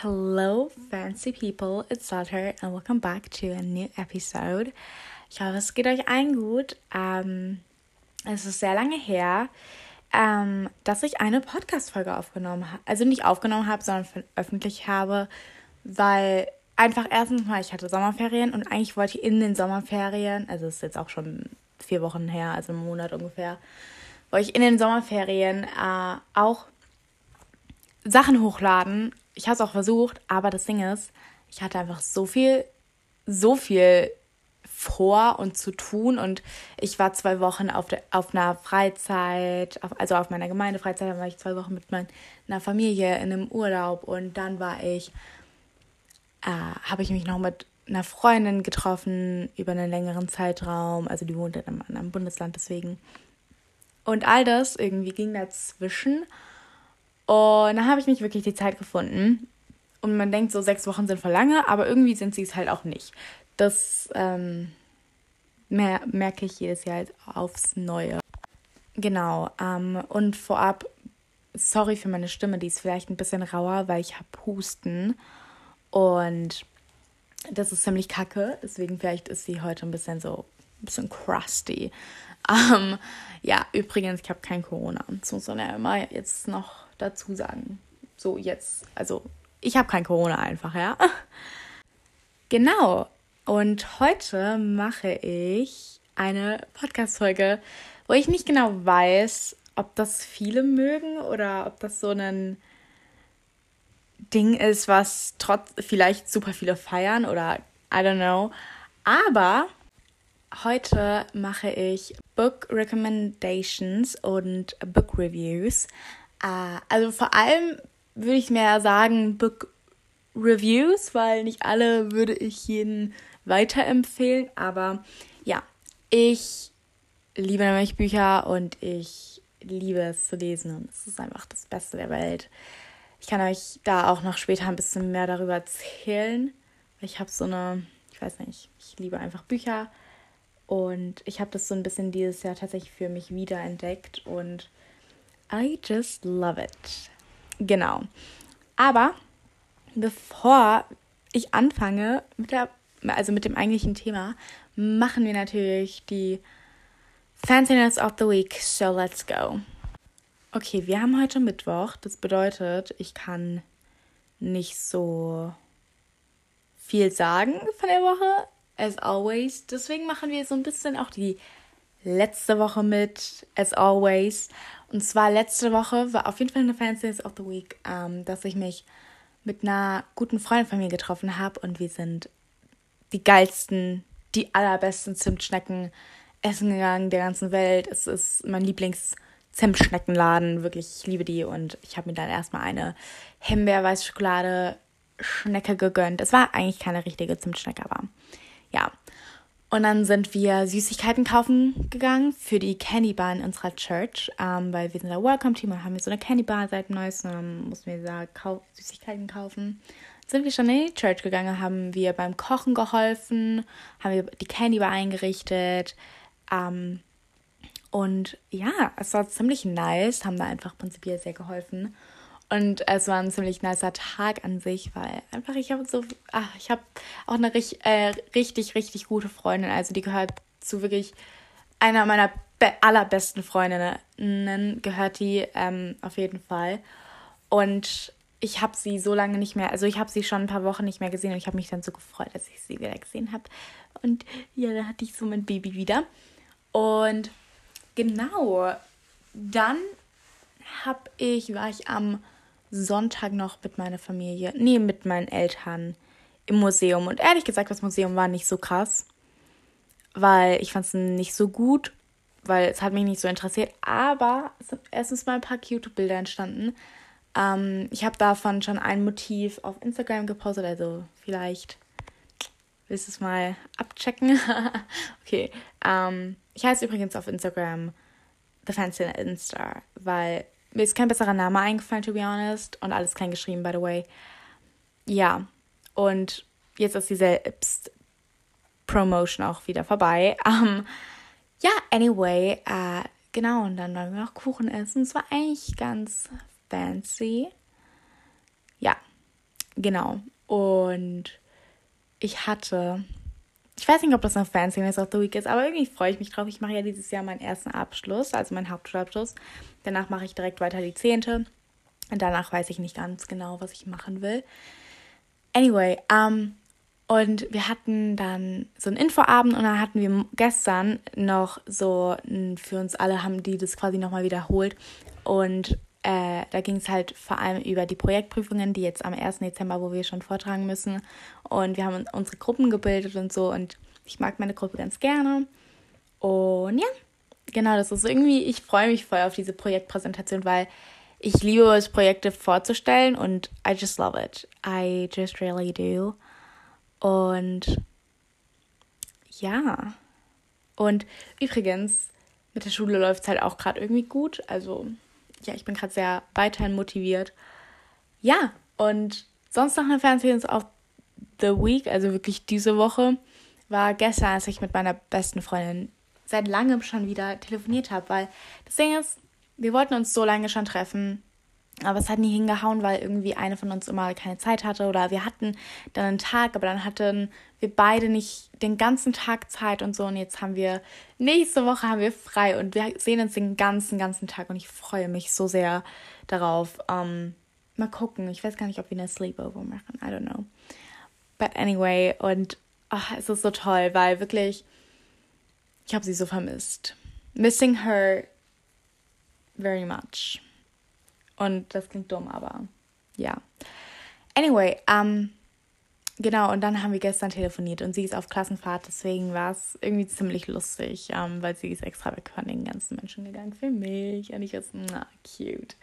Hello, fancy people, it's Salter and welcome back to a new episode. Ich hoffe, es geht euch allen gut. Ähm, es ist sehr lange her, ähm, dass ich eine Podcast-Folge aufgenommen habe. Also nicht aufgenommen habe, sondern veröffentlicht habe, weil einfach erstens mal, ich hatte Sommerferien und eigentlich wollte ich in den Sommerferien, also es ist jetzt auch schon vier Wochen her, also einen Monat ungefähr, wollte ich in den Sommerferien äh, auch Sachen hochladen, ich habe es auch versucht, aber das Ding ist, ich hatte einfach so viel, so viel vor und zu tun und ich war zwei Wochen auf, der, auf einer Freizeit, auf, also auf meiner Gemeindefreizeit, war ich zwei Wochen mit meiner Familie in einem Urlaub und dann war ich, äh, habe ich mich noch mit einer Freundin getroffen über einen längeren Zeitraum, also die wohnt in einem anderen Bundesland deswegen. Und all das irgendwie ging dazwischen. Und dann habe ich nicht wirklich die Zeit gefunden. Und man denkt, so sechs Wochen sind voll lange, aber irgendwie sind sie es halt auch nicht. Das ähm, mer merke ich jedes Jahr halt aufs Neue. Genau. Ähm, und vorab, sorry für meine Stimme, die ist vielleicht ein bisschen rauer, weil ich habe Husten. Und das ist ziemlich kacke. Deswegen vielleicht ist sie heute ein bisschen so, ein bisschen crusty. Ähm, ja, übrigens, ich habe kein Corona. Das muss man ja immer jetzt noch dazu sagen. So jetzt, also ich habe kein Corona einfach, ja. Genau. Und heute mache ich eine Podcast-Folge, wo ich nicht genau weiß, ob das viele mögen oder ob das so ein Ding ist, was trotz vielleicht super viele feiern oder I don't know. Aber heute mache ich Book Recommendations und Book Reviews. Uh, also vor allem würde ich mir sagen Book Reviews, weil nicht alle würde ich jeden weiterempfehlen. Aber ja, ich liebe nämlich Bücher und ich liebe es zu lesen und es ist einfach das Beste der Welt. Ich kann euch da auch noch später ein bisschen mehr darüber erzählen. Ich habe so eine, ich weiß nicht, ich liebe einfach Bücher und ich habe das so ein bisschen dieses Jahr tatsächlich für mich wiederentdeckt und I just love it. Genau. Aber bevor ich anfange mit der, also mit dem eigentlichen Thema, machen wir natürlich die Fanciness of the Week. So let's go. Okay, wir haben heute Mittwoch. Das bedeutet, ich kann nicht so viel sagen von der Woche, as always. Deswegen machen wir so ein bisschen auch die letzte Woche mit, as always. Und zwar letzte Woche war auf jeden Fall eine Fancies of the Week, ähm, dass ich mich mit einer guten Freundin von mir getroffen habe und wir sind die geilsten, die allerbesten Zimtschnecken essen gegangen der ganzen Welt. Es ist mein Lieblings-Zimtschneckenladen, wirklich, ich liebe die und ich habe mir dann erstmal eine Himbeer-Weiß-Schokolade-Schnecke gegönnt. Es war eigentlich keine richtige Zimtschnecke, aber ja. Und dann sind wir Süßigkeiten kaufen gegangen für die Candy Bar in unserer Church, ähm, weil wir sind der Welcome Team und haben wir so eine Candy Bar seit neuestem. Dann mussten wir da Kau Süßigkeiten kaufen. Sind wir schon in die Church gegangen, haben wir beim Kochen geholfen, haben wir die Candy Bar eingerichtet. Ähm, und ja, es war ziemlich nice, haben da einfach prinzipiell sehr geholfen. Und es war ein ziemlich nicer Tag an sich, weil einfach ich habe so, ach, ich habe auch eine richtig, äh, richtig, richtig gute Freundin. Also die gehört zu wirklich einer meiner allerbesten Freundinnen, gehört die ähm, auf jeden Fall. Und ich habe sie so lange nicht mehr, also ich habe sie schon ein paar Wochen nicht mehr gesehen und ich habe mich dann so gefreut, dass ich sie wieder gesehen habe. Und ja, da hatte ich so mein Baby wieder. Und genau, dann habe ich, war ich am Sonntag noch mit meiner Familie, nee, mit meinen Eltern im Museum. Und ehrlich gesagt, das Museum war nicht so krass, weil ich fand es nicht so gut, weil es hat mich nicht so interessiert. Aber es sind erstens mal ein paar cute Bilder entstanden. Ähm, ich habe davon schon ein Motiv auf Instagram gepostet, also vielleicht willst du es mal abchecken. okay. Ähm, ich heiße übrigens auf Instagram The Fancy Insta, weil mir ist kein besserer Name eingefallen, to be honest. Und alles klein geschrieben, by the way. Ja. Und jetzt ist die Selbst-Promotion auch wieder vorbei. Um, ja, anyway. Uh, genau, und dann wollen wir noch Kuchen essen. Es war eigentlich ganz fancy. Ja, genau. Und ich hatte, ich weiß nicht, ob das noch Fanciness of the Week ist, aber irgendwie freue ich mich drauf. Ich mache ja dieses Jahr meinen ersten Abschluss, also meinen Hauptschulabschluss. Danach mache ich direkt weiter die Zehnte. Und danach weiß ich nicht ganz genau, was ich machen will. Anyway, ähm, und wir hatten dann so einen Infoabend und dann hatten wir gestern noch so für uns alle haben die das quasi nochmal wiederholt. Und äh, da ging es halt vor allem über die Projektprüfungen, die jetzt am 1. Dezember, wo wir schon vortragen müssen. Und wir haben unsere Gruppen gebildet und so. Und ich mag meine Gruppe ganz gerne. Und ja, genau, das ist irgendwie, ich freue mich voll auf diese Projektpräsentation, weil ich liebe es, Projekte vorzustellen und I just love it. I just really do. Und ja. Und übrigens, mit der Schule läuft es halt auch gerade irgendwie gut. Also, ja, ich bin gerade sehr weiterhin motiviert. Ja, und sonst noch eine Fernsehen auf The Week, also wirklich diese Woche, war gestern, als ich mit meiner besten Freundin seit langem schon wieder telefoniert habe, weil das Ding ist, wir wollten uns so lange schon treffen aber es hat nie hingehauen, weil irgendwie eine von uns immer keine Zeit hatte oder wir hatten dann einen Tag, aber dann hatten wir beide nicht den ganzen Tag Zeit und so. Und jetzt haben wir, nächste Woche haben wir frei und wir sehen uns den ganzen, ganzen Tag und ich freue mich so sehr darauf. Ähm, mal gucken. Ich weiß gar nicht, ob wir eine Sleepover machen. I don't know. But anyway, und ach, es ist so toll, weil wirklich, ich habe sie so vermisst. Missing her very much. Und das klingt dumm, aber ja. Anyway, ähm, genau, und dann haben wir gestern telefoniert und sie ist auf Klassenfahrt, deswegen war es irgendwie ziemlich lustig, ähm, weil sie ist extra weg von den ganzen Menschen gegangen für mich. Und ich war so, na, cute.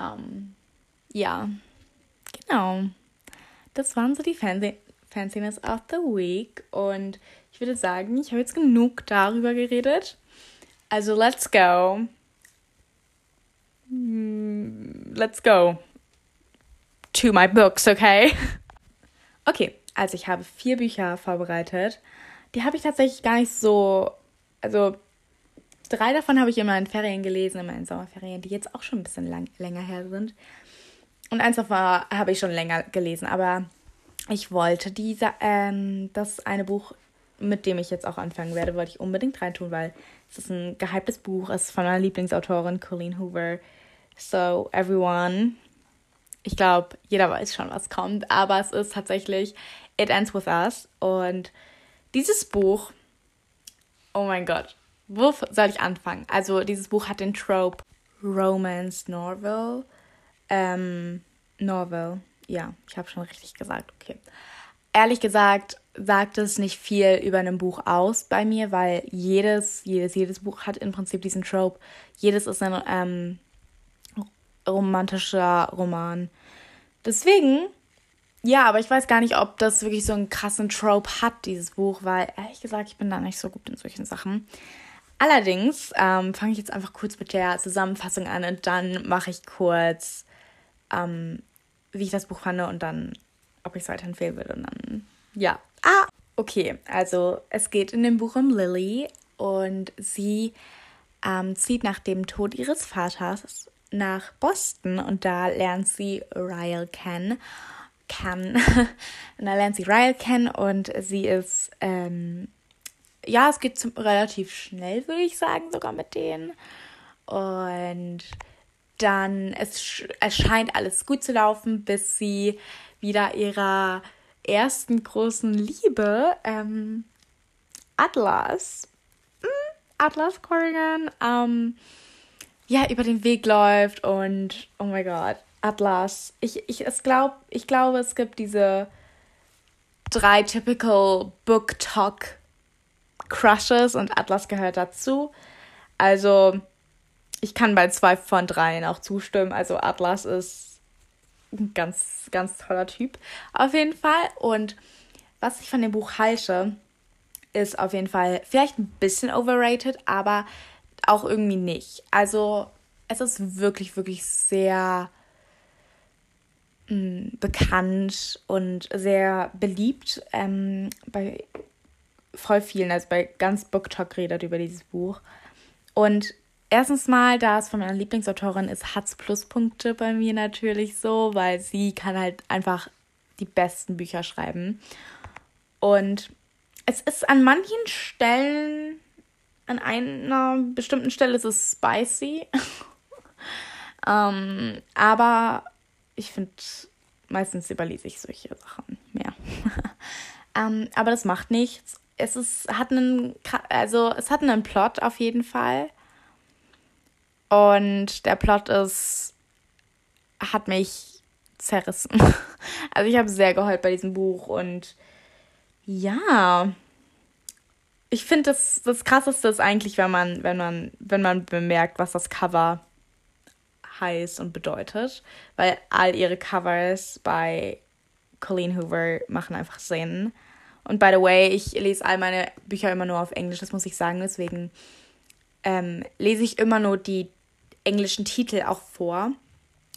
Ähm, ja, genau. Das waren so die Fancy Fanciness of the Week. Und ich würde sagen, ich habe jetzt genug darüber geredet. Also, let's go. Hmm, let's go to my books, okay? Okay, also ich habe vier Bücher vorbereitet. Die habe ich tatsächlich gar nicht so. Also, drei davon habe ich in meinen Ferien gelesen, in meinen Sommerferien, die jetzt auch schon ein bisschen lang, länger her sind. Und eins davon habe ich schon länger gelesen, aber ich wollte diese, ähm, das eine Buch, mit dem ich jetzt auch anfangen werde, wollte ich unbedingt reintun, weil es ist ein gehyptes Buch, es ist von meiner Lieblingsautorin Colleen Hoover. So, everyone. Ich glaube, jeder weiß schon, was kommt, aber es ist tatsächlich It Ends With Us. Und dieses Buch, oh mein Gott, wo soll ich anfangen? Also, dieses Buch hat den Trope Romance Novel. Ähm, Novel. Ja, ich habe schon richtig gesagt, okay. Ehrlich gesagt, sagt es nicht viel über ein Buch aus bei mir, weil jedes, jedes, jedes Buch hat im Prinzip diesen Trope. Jedes ist ein ähm, romantischer Roman. Deswegen, ja, aber ich weiß gar nicht, ob das wirklich so einen krassen Trope hat, dieses Buch, weil ehrlich gesagt, ich bin da nicht so gut in solchen Sachen. Allerdings ähm, fange ich jetzt einfach kurz mit der Zusammenfassung an und dann mache ich kurz, ähm, wie ich das Buch fand und dann, ob ich es weiterempfehlen würde. Und dann, ja. Ah, okay. Also, es geht in dem Buch um Lily und sie ähm, zieht nach dem Tod ihres Vaters nach Boston und da lernt sie Ryle kennen. Kann. und da lernt sie Ryle kennen und sie ist, ähm, ja, es geht zum, relativ schnell, würde ich sagen, sogar mit denen. Und dann, es, es scheint alles gut zu laufen, bis sie wieder ihrer ersten großen Liebe, ähm, Atlas, hm, Atlas Corrigan, ähm, ja, über den Weg läuft und oh mein Gott, Atlas. Ich, ich, es glaub, ich glaube, es gibt diese drei typical Book Talk Crushes und Atlas gehört dazu. Also, ich kann bei zwei von dreien auch zustimmen. Also, Atlas ist ein ganz, ganz toller Typ. Auf jeden Fall. Und was ich von dem Buch halte, ist auf jeden Fall vielleicht ein bisschen overrated, aber auch irgendwie nicht. Also es ist wirklich, wirklich sehr mh, mm, bekannt und sehr beliebt ähm, bei voll vielen, also bei ganz BookTok redet über dieses Buch. Und erstens mal, da es von meiner Lieblingsautorin ist, hat es Pluspunkte bei mir natürlich so, weil sie kann halt einfach die besten Bücher schreiben. Und es ist an manchen Stellen, an einer bestimmten Stelle ist es spicy. ähm, aber ich finde, meistens überlese ich solche Sachen mehr. ähm, aber das macht nichts. Es ist, hat einen, also es hat einen Plot auf jeden Fall. Und der Plot ist, hat mich zerrissen. Also ich habe sehr geheult bei diesem Buch und ja, ich finde das, das krasseste ist eigentlich, wenn man, wenn man, wenn man bemerkt, was das Cover heißt und bedeutet. Weil all ihre Covers bei Colleen Hoover machen einfach Sinn. Und by the way, ich lese all meine Bücher immer nur auf Englisch, das muss ich sagen. Deswegen ähm, lese ich immer nur die englischen Titel auch vor.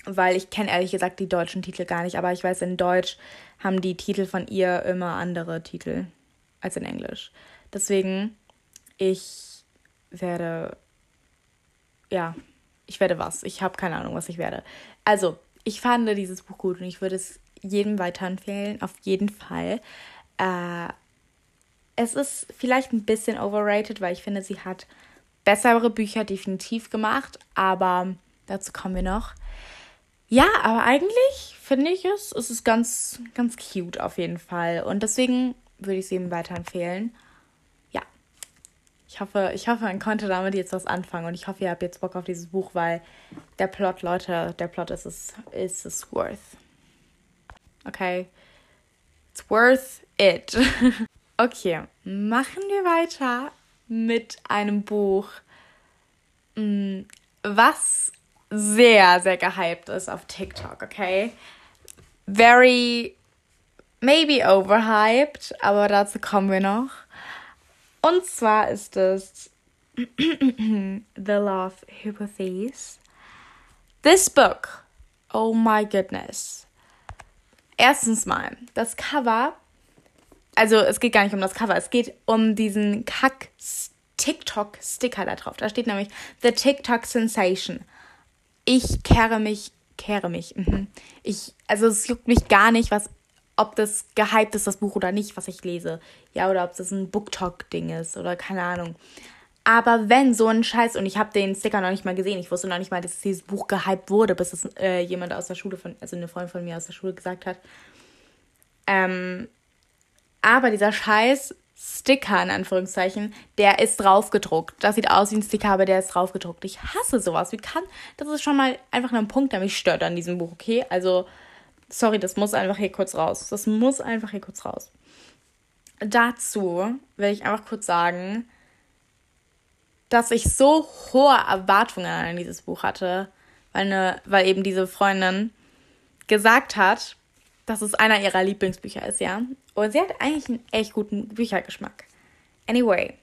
Weil ich kenne ehrlich gesagt die deutschen Titel gar nicht. Aber ich weiß, in Deutsch haben die Titel von ihr immer andere Titel als in Englisch. Deswegen, ich werde, ja, ich werde was. Ich habe keine Ahnung, was ich werde. Also, ich fand dieses Buch gut und ich würde es jedem weiterempfehlen, auf jeden Fall. Äh, es ist vielleicht ein bisschen overrated, weil ich finde, sie hat bessere Bücher definitiv gemacht, aber dazu kommen wir noch. Ja, aber eigentlich finde ich es, es ist ganz, ganz cute auf jeden Fall. Und deswegen würde ich es eben weiterempfehlen. Ja. Ich hoffe, ich hoffe, man konnte damit jetzt was anfangen und ich hoffe, ihr habt jetzt Bock auf dieses Buch, weil der Plot, Leute, der Plot ist es, ist es worth. Okay. It's worth it. okay, machen wir weiter mit einem Buch, mm, was sehr, sehr gehypt ist auf TikTok, okay? Very, maybe overhyped, aber dazu kommen wir noch. Und zwar ist es The Love Hypothesis. This book, oh my goodness. Erstens mal, das Cover, also es geht gar nicht um das Cover, es geht um diesen Kack-TikTok-Sticker da drauf. Da steht nämlich The TikTok Sensation ich kehre mich, kehre mich. Mhm. Ich, also es juckt mich gar nicht, was, ob das gehypt ist, das Buch oder nicht, was ich lese. Ja, oder ob das ein Booktalk-Ding ist oder keine Ahnung. Aber wenn so ein Scheiß, und ich habe den Sticker noch nicht mal gesehen, ich wusste noch nicht mal, dass dieses Buch gehypt wurde, bis es äh, jemand aus der Schule von, also eine Freundin von mir aus der Schule gesagt hat. Ähm, aber dieser Scheiß Sticker in Anführungszeichen, der ist draufgedruckt. Das sieht aus wie ein Sticker, aber der ist draufgedruckt. Ich hasse sowas. Wie kann. Das ist schon mal einfach ein Punkt, der mich stört an diesem Buch, okay? Also, sorry, das muss einfach hier kurz raus. Das muss einfach hier kurz raus. Dazu will ich einfach kurz sagen, dass ich so hohe Erwartungen an dieses Buch hatte, weil, eine, weil eben diese Freundin gesagt hat, dass es einer ihrer Lieblingsbücher ist, ja. Und sie hat eigentlich einen echt guten Büchergeschmack. Anyway,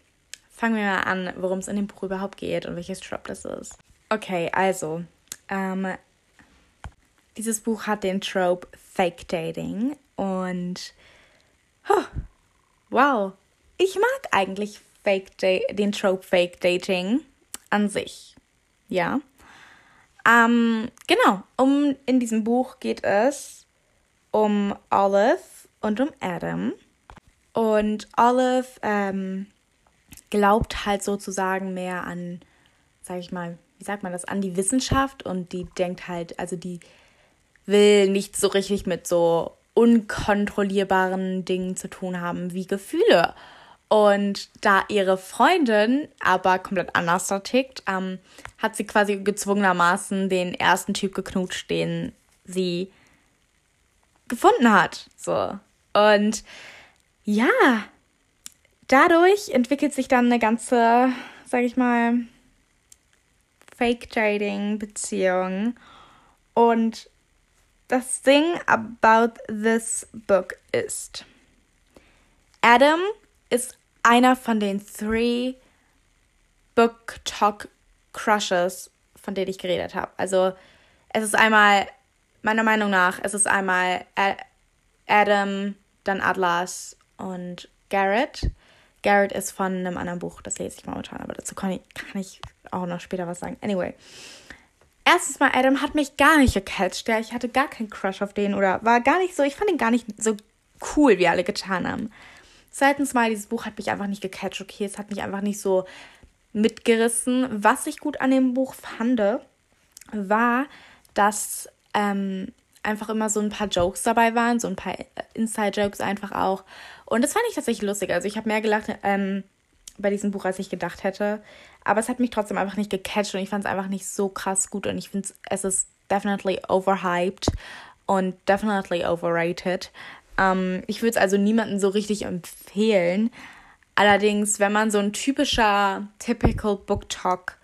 fangen wir mal an, worum es in dem Buch überhaupt geht und welches Trope das ist. Okay, also, ähm, dieses Buch hat den Trope Fake Dating und oh, wow, ich mag eigentlich Fake den Trope Fake Dating an sich. Ja. Ähm, genau, um in diesem Buch geht es um Olive und um Adam. Und Olive ähm, glaubt halt sozusagen mehr an, sag ich mal, wie sagt man das, an die Wissenschaft und die denkt halt, also die will nicht so richtig mit so unkontrollierbaren Dingen zu tun haben wie Gefühle. Und da ihre Freundin aber komplett anders da tickt, ähm, hat sie quasi gezwungenermaßen den ersten Typ geknutscht, den sie gefunden hat. So. Und ja, dadurch entwickelt sich dann eine ganze, sag ich mal, Fake-Trading-Beziehung. Und das Ding about this book ist, Adam ist einer von den three Book Talk Crushes, von denen ich geredet habe. Also es ist einmal meiner Meinung nach ist es einmal Adam, dann Atlas und Garrett. Garrett ist von einem anderen Buch, das lese ich momentan, aber dazu kann ich, kann ich auch noch später was sagen. Anyway, erstens mal, Adam hat mich gar nicht gecatcht. Ja, ich hatte gar keinen Crush auf den oder war gar nicht so, ich fand ihn gar nicht so cool, wie alle getan haben. Zweitens mal, dieses Buch hat mich einfach nicht gecatcht. Okay, es hat mich einfach nicht so mitgerissen. Was ich gut an dem Buch fand, war, dass ähm, einfach immer so ein paar Jokes dabei waren, so ein paar Inside-Jokes einfach auch. Und das fand ich tatsächlich lustig. Also ich habe mehr gelacht ähm, bei diesem Buch, als ich gedacht hätte. Aber es hat mich trotzdem einfach nicht gecatcht und ich fand es einfach nicht so krass gut. Und ich finde, es ist definitely overhyped und definitely overrated. Ähm, ich würde es also niemandem so richtig empfehlen. Allerdings, wenn man so ein typischer, typical Book Talk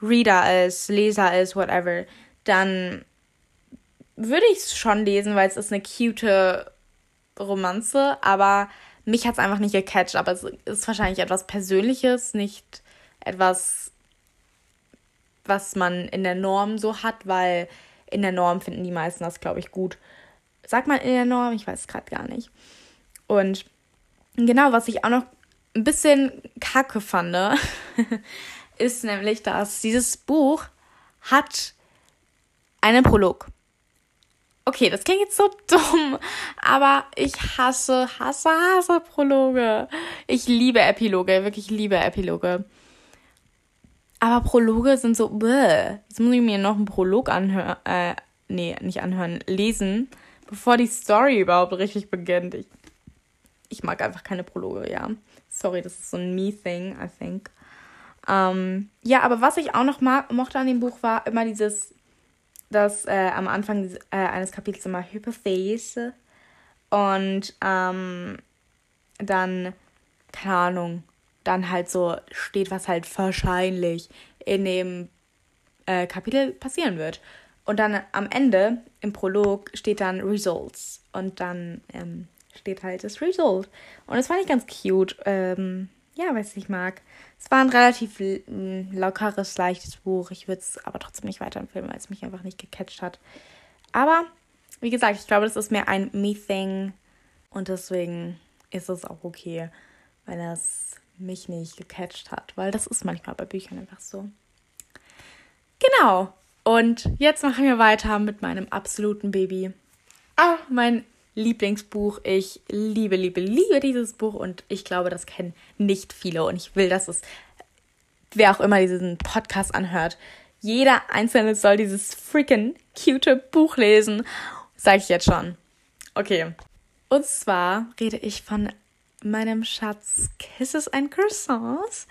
Reader ist, Leser ist, whatever, dann würde ich es schon lesen, weil es ist eine cute Romanze, aber mich hat es einfach nicht gecatcht. Aber es ist wahrscheinlich etwas Persönliches, nicht etwas, was man in der Norm so hat, weil in der Norm finden die meisten das, glaube ich, gut. Sagt man in der Norm? Ich weiß es gerade gar nicht. Und genau, was ich auch noch ein bisschen kacke fand, ist nämlich, dass dieses Buch hat einen Prolog. Okay, das klingt jetzt so dumm, aber ich hasse, hasse, hasse Prologe. Ich liebe Epiloge, wirklich liebe Epiloge. Aber Prologe sind so, bäh. Jetzt muss ich mir noch einen Prolog anhören, äh, nee, nicht anhören, lesen, bevor die Story überhaupt richtig beginnt. Ich, ich mag einfach keine Prologe, ja. Sorry, das ist so ein Me-Thing, I think. Ähm, ja, aber was ich auch noch mag, mochte an dem Buch war immer dieses dass äh, am Anfang äh, eines Kapitels immer Hypothese und ähm, dann, keine Ahnung, dann halt so steht, was halt wahrscheinlich in dem äh, Kapitel passieren wird. Und dann am Ende, im Prolog, steht dann Results. Und dann ähm, steht halt das Result. Und das fand ich ganz cute. Ähm, ja, was ich mag. Es war ein relativ lockeres, leichtes Buch. Ich würde es aber trotzdem nicht weiterempfehlen, weil es mich einfach nicht gecatcht hat. Aber wie gesagt, ich glaube, das ist mehr ein Me-Thing und deswegen ist es auch okay, wenn es mich nicht gecatcht hat, weil das ist manchmal bei Büchern einfach so. Genau. Und jetzt machen wir weiter mit meinem absoluten Baby. Ah, mein Lieblingsbuch. Ich liebe, liebe, liebe dieses Buch und ich glaube, das kennen nicht viele und ich will, dass es, wer auch immer diesen Podcast anhört, jeder Einzelne soll dieses freaking cute Buch lesen. Sag ich jetzt schon. Okay. Und zwar rede ich von meinem Schatz Kisses and Croissants.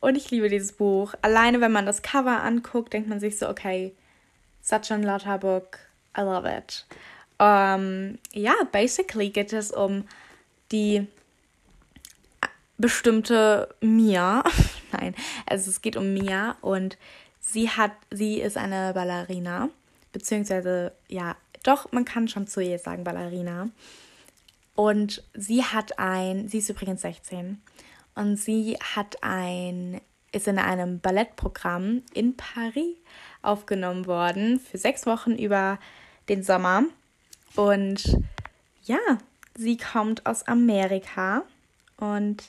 Und ich liebe dieses Buch. Alleine, wenn man das Cover anguckt, denkt man sich so, okay, such a lauter book. I love it. Ähm, ja, basically geht es um die bestimmte Mia. Nein, also es geht um Mia und sie hat, sie ist eine Ballerina, beziehungsweise, ja, doch, man kann schon zu ihr sagen Ballerina. Und sie hat ein, sie ist übrigens 16, und sie hat ein, ist in einem Ballettprogramm in Paris aufgenommen worden für sechs Wochen über den Sommer. Und ja, sie kommt aus Amerika und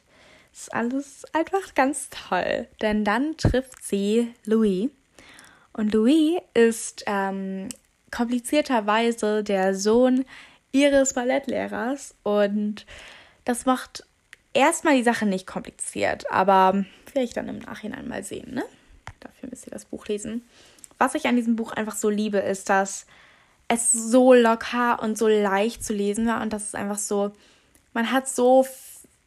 es ist alles einfach ganz toll. Denn dann trifft sie Louis. Und Louis ist ähm, komplizierterweise der Sohn ihres Ballettlehrers. Und das macht erstmal die Sache nicht kompliziert, aber vielleicht dann im Nachhinein mal sehen, ne? Dafür müsst ihr das Buch lesen. Was ich an diesem Buch einfach so liebe, ist, dass es so locker und so leicht zu lesen war und das ist einfach so, man hat so,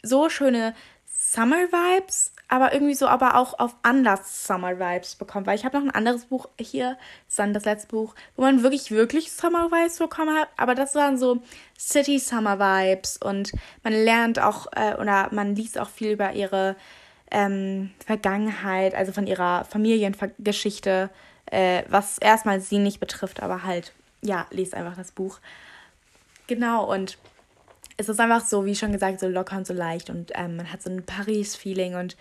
so schöne Summer Vibes, aber irgendwie so aber auch auf Anlass Summer Vibes bekommen, weil ich habe noch ein anderes Buch hier, dann das letzte Buch, wo man wirklich, wirklich Summer Vibes bekommen hat, aber das waren so City Summer Vibes und man lernt auch äh, oder man liest auch viel über ihre ähm, Vergangenheit, also von ihrer Familiengeschichte, äh, was erstmal sie nicht betrifft, aber halt ja, lest einfach das Buch. Genau, und es ist einfach so, wie schon gesagt, so locker und so leicht und ähm, man hat so ein Paris-Feeling und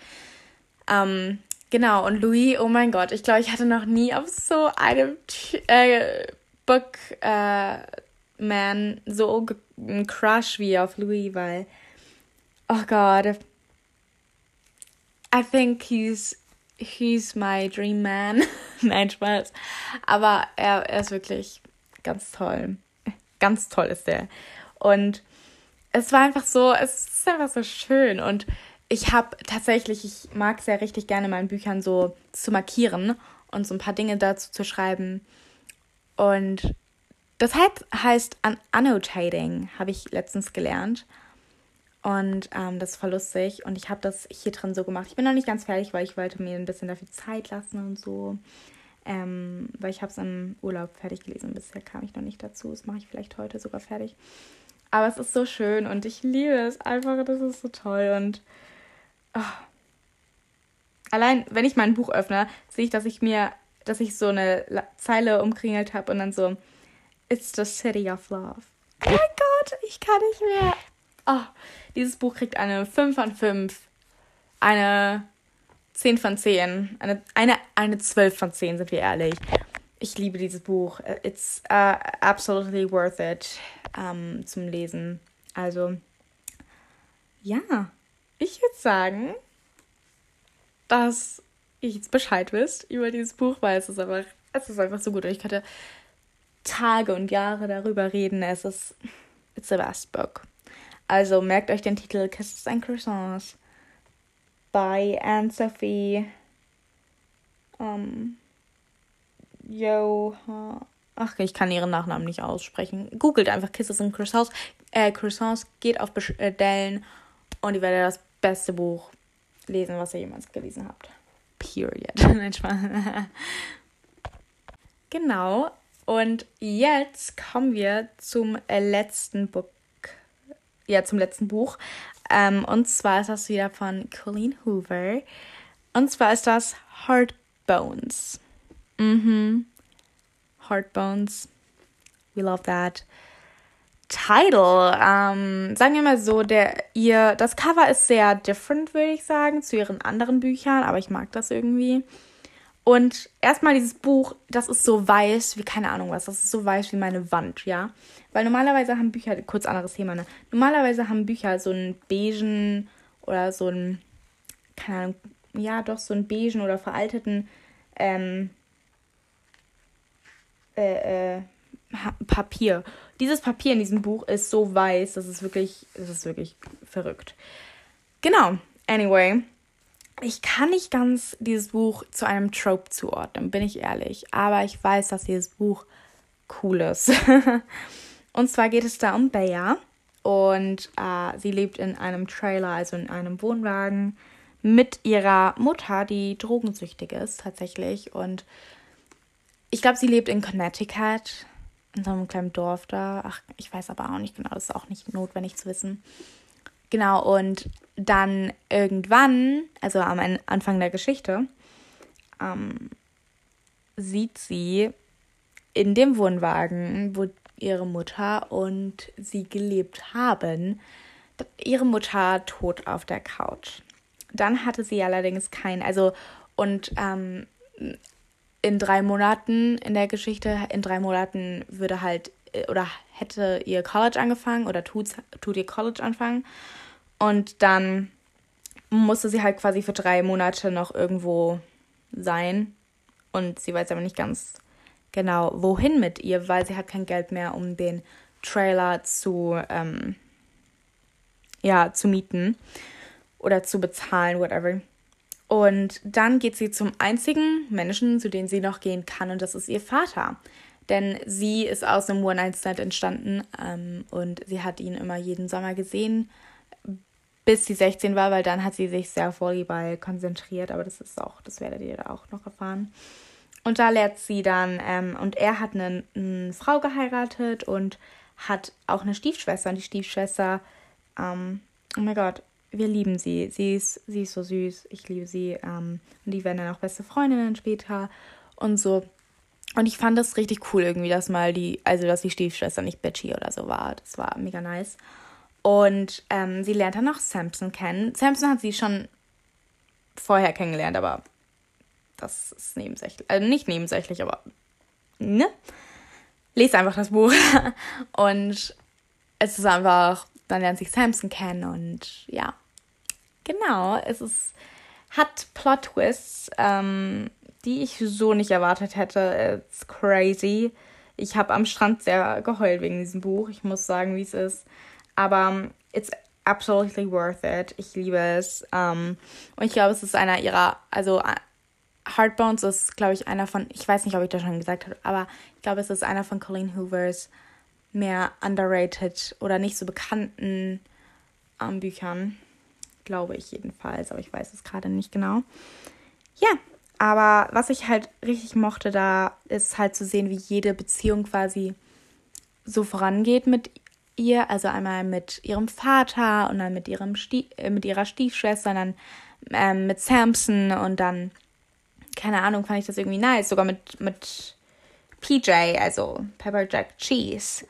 ähm, genau, und Louis, oh mein Gott, ich glaube, ich hatte noch nie auf so einem äh, Book äh, Man so einen Crush wie auf Louis, weil, oh Gott, I think he's He's my dream man. Nein, Spaß. Aber er, er ist wirklich ganz toll. Ganz toll ist der. Und es war einfach so, es ist einfach so schön. Und ich habe tatsächlich, ich mag es ja richtig gerne, in meinen Büchern so zu markieren und so ein paar Dinge dazu zu schreiben. Und das heißt, heißt Annotating, habe ich letztens gelernt. Und ähm, das ist voll lustig. Und ich habe das hier drin so gemacht. Ich bin noch nicht ganz fertig, weil ich wollte mir ein bisschen dafür Zeit lassen und so. Ähm, weil ich habe es im Urlaub fertig gelesen. Bisher kam ich noch nicht dazu. Das mache ich vielleicht heute sogar fertig. Aber es ist so schön und ich liebe es einfach. Das ist so toll. Und oh. allein, wenn ich mein Buch öffne, sehe ich, dass ich mir, dass ich so eine Zeile umkringelt habe und dann so, It's the city of love. Mein Gott, ich kann nicht mehr. Oh, dieses Buch kriegt eine 5 von 5, eine 10 von 10, eine, eine, eine 12 von 10, sind wir ehrlich. Ich liebe dieses Buch. It's uh, absolutely worth it um, zum Lesen. Also, ja, ich würde sagen, dass ich jetzt Bescheid wisst über dieses Buch, weil es ist einfach, es ist einfach so gut. Und ich könnte Tage und Jahre darüber reden. Es ist, it's the best book. Also merkt euch den Titel Kisses and Croissants by Anne-Sophie um, Yo. Ach, ich kann ihren Nachnamen nicht aussprechen. Googelt einfach Kisses and Croissants. Äh, Croissants, geht auf Bestellen und ihr werdet das beste Buch lesen, was ihr jemals gelesen habt. Period. genau. Und jetzt kommen wir zum letzten Buch ja, zum letzten Buch. Ähm, und zwar ist das wieder von Colleen Hoover. Und zwar ist das Heartbones. Mhm. Heartbones. We love that. Title, ähm, sagen wir mal so, der ihr das Cover ist sehr different, würde ich sagen, zu ihren anderen Büchern, aber ich mag das irgendwie. Und erstmal dieses Buch, das ist so weiß wie keine Ahnung was, das ist so weiß wie meine Wand, ja. Weil normalerweise haben Bücher, kurz anderes Thema, ne? Normalerweise haben Bücher so einen beigen oder so einen, keine Ahnung, ja doch, so einen beigen oder veralteten ähm, äh, äh, Papier. Dieses Papier in diesem Buch ist so weiß, das ist wirklich, das ist wirklich verrückt. Genau, anyway ich kann nicht ganz dieses Buch zu einem Trope zuordnen, bin ich ehrlich. Aber ich weiß, dass dieses Buch cool ist. und zwar geht es da um Bea. Und äh, sie lebt in einem Trailer, also in einem Wohnwagen, mit ihrer Mutter, die drogensüchtig ist tatsächlich. Und ich glaube, sie lebt in Connecticut, in so einem kleinen Dorf da. Ach, ich weiß aber auch nicht genau, das ist auch nicht notwendig zu wissen. Genau, und dann irgendwann, also am Anfang der Geschichte, ähm, sieht sie in dem Wohnwagen, wo ihre Mutter und sie gelebt haben, ihre Mutter tot auf der Couch. Dann hatte sie allerdings kein, also und ähm, in drei Monaten in der Geschichte, in drei Monaten würde halt äh, oder hätte ihr College angefangen oder tut, tut ihr College anfangen. Und dann musste sie halt quasi für drei Monate noch irgendwo sein. Und sie weiß aber nicht ganz genau, wohin mit ihr, weil sie hat kein Geld mehr, um den Trailer zu, ähm, ja, zu mieten oder zu bezahlen, whatever. Und dann geht sie zum einzigen Menschen, zu dem sie noch gehen kann, und das ist ihr Vater. Denn sie ist aus einem One-Night-Stand entstanden ähm, und sie hat ihn immer jeden Sommer gesehen bis sie 16 war, weil dann hat sie sich sehr auf Volleyball konzentriert, aber das ist auch, das werdet ihr da auch noch erfahren. Und da lernt sie dann, ähm, und er hat eine, eine, Frau geheiratet und hat auch eine Stiefschwester. Und die Stiefschwester, ähm, oh mein Gott, wir lieben sie. Sie ist, sie ist so süß. Ich liebe sie. Ähm, und die werden dann auch beste Freundinnen später und so. Und ich fand das richtig cool irgendwie, dass mal die, also dass die Stiefschwester nicht bitchy oder so war. Das war mega nice. Und ähm, sie lernt dann noch Samson kennen. Samson hat sie schon vorher kennengelernt, aber das ist nebensächlich. Also nicht nebensächlich, aber ne? Lest einfach das Buch. und es ist einfach, dann lernt sich Samson kennen und ja. Genau, es ist hat Plot-Twists, ähm, die ich so nicht erwartet hätte. It's crazy. Ich habe am Strand sehr geheult wegen diesem Buch. Ich muss sagen, wie es ist. Aber it's absolutely worth it. Ich liebe es. Um, und ich glaube, es ist einer ihrer, also Heartbones ist, glaube ich, einer von, ich weiß nicht, ob ich das schon gesagt habe, aber ich glaube, es ist einer von Colleen Hoovers mehr underrated oder nicht so bekannten ähm, Büchern. Glaube ich jedenfalls, aber ich weiß es gerade nicht genau. Ja, aber was ich halt richtig mochte da, ist halt zu sehen, wie jede Beziehung quasi so vorangeht mit ihr. Also einmal mit ihrem Vater und dann mit, ihrem Stie äh, mit ihrer Stiefschwester, dann ähm, mit Samson und dann keine Ahnung, fand ich das irgendwie nice. Sogar mit, mit PJ, also Pepper Jack Cheese.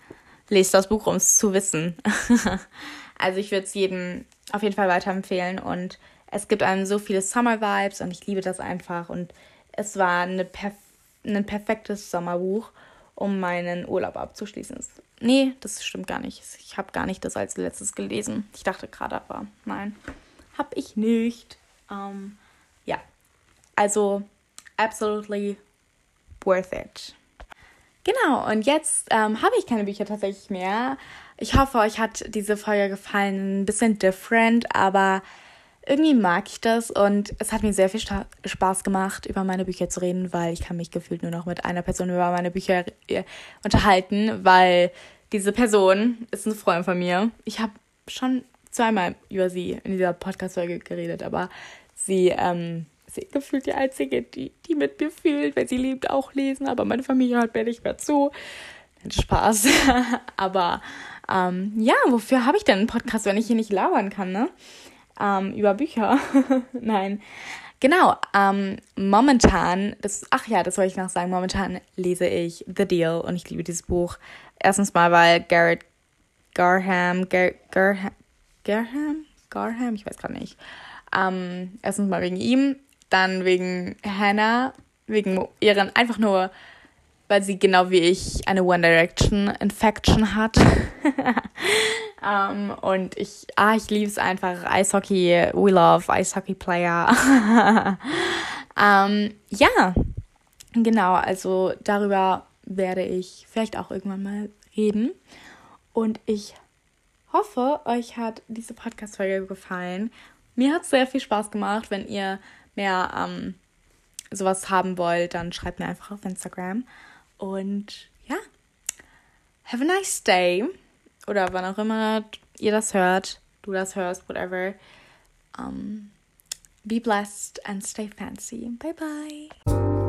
Lest das Buch, um es zu wissen. also ich würde es jedem auf jeden Fall weiterempfehlen und es gibt einem so viele Summer Vibes und ich liebe das einfach und es war eine perf ein perfektes Sommerbuch, um meinen Urlaub abzuschließen. Nee, das stimmt gar nicht. Ich habe gar nicht das als letztes gelesen. Ich dachte gerade, aber nein, habe ich nicht. Ähm, ja, also absolutely worth it. Genau, und jetzt ähm, habe ich keine Bücher tatsächlich mehr. Ich hoffe, euch hat diese Folge gefallen. Ein bisschen different, aber irgendwie mag ich das und es hat mir sehr viel Spaß gemacht, über meine Bücher zu reden, weil ich kann mich gefühlt nur noch mit einer Person über meine Bücher äh, unterhalten, weil diese Person ist eine Freundin von mir. Ich habe schon zweimal über sie in dieser Podcast-Folge geredet, aber sie ähm, sie gefühlt die Einzige, die, die mit mir fühlt, weil sie liebt auch lesen, aber meine Familie hört mir nicht mehr zu. Spaß. aber ähm, ja, wofür habe ich denn einen Podcast, wenn ich hier nicht labern kann, ne? Ähm, über Bücher. Nein. Genau, ähm, momentan, das, ach ja, das wollte ich noch sagen, momentan lese ich The Deal und ich liebe dieses Buch. Erstens mal, weil Garrett Garham, Gar, Garham, Garham, Garham, ich weiß gerade nicht. Ähm, erstens mal wegen ihm dann wegen Hannah, wegen ihren, einfach nur, weil sie genau wie ich eine One Direction Infection hat. um, ähm, und ich, ah, ich liebe es einfach. Eishockey, we love Eishockey Player. um, ähm, ja, genau, also darüber werde ich vielleicht auch irgendwann mal reden. Und ich hoffe, euch hat diese Podcast-Folge gefallen. Mir hat es sehr viel Spaß gemacht, wenn ihr mehr ähm, sowas haben wollt, dann schreibt mir einfach auf Instagram. Und ja, have a nice day. Oder wann auch immer ihr das hört, du das hörst, whatever. Um, be blessed and stay fancy. Bye bye.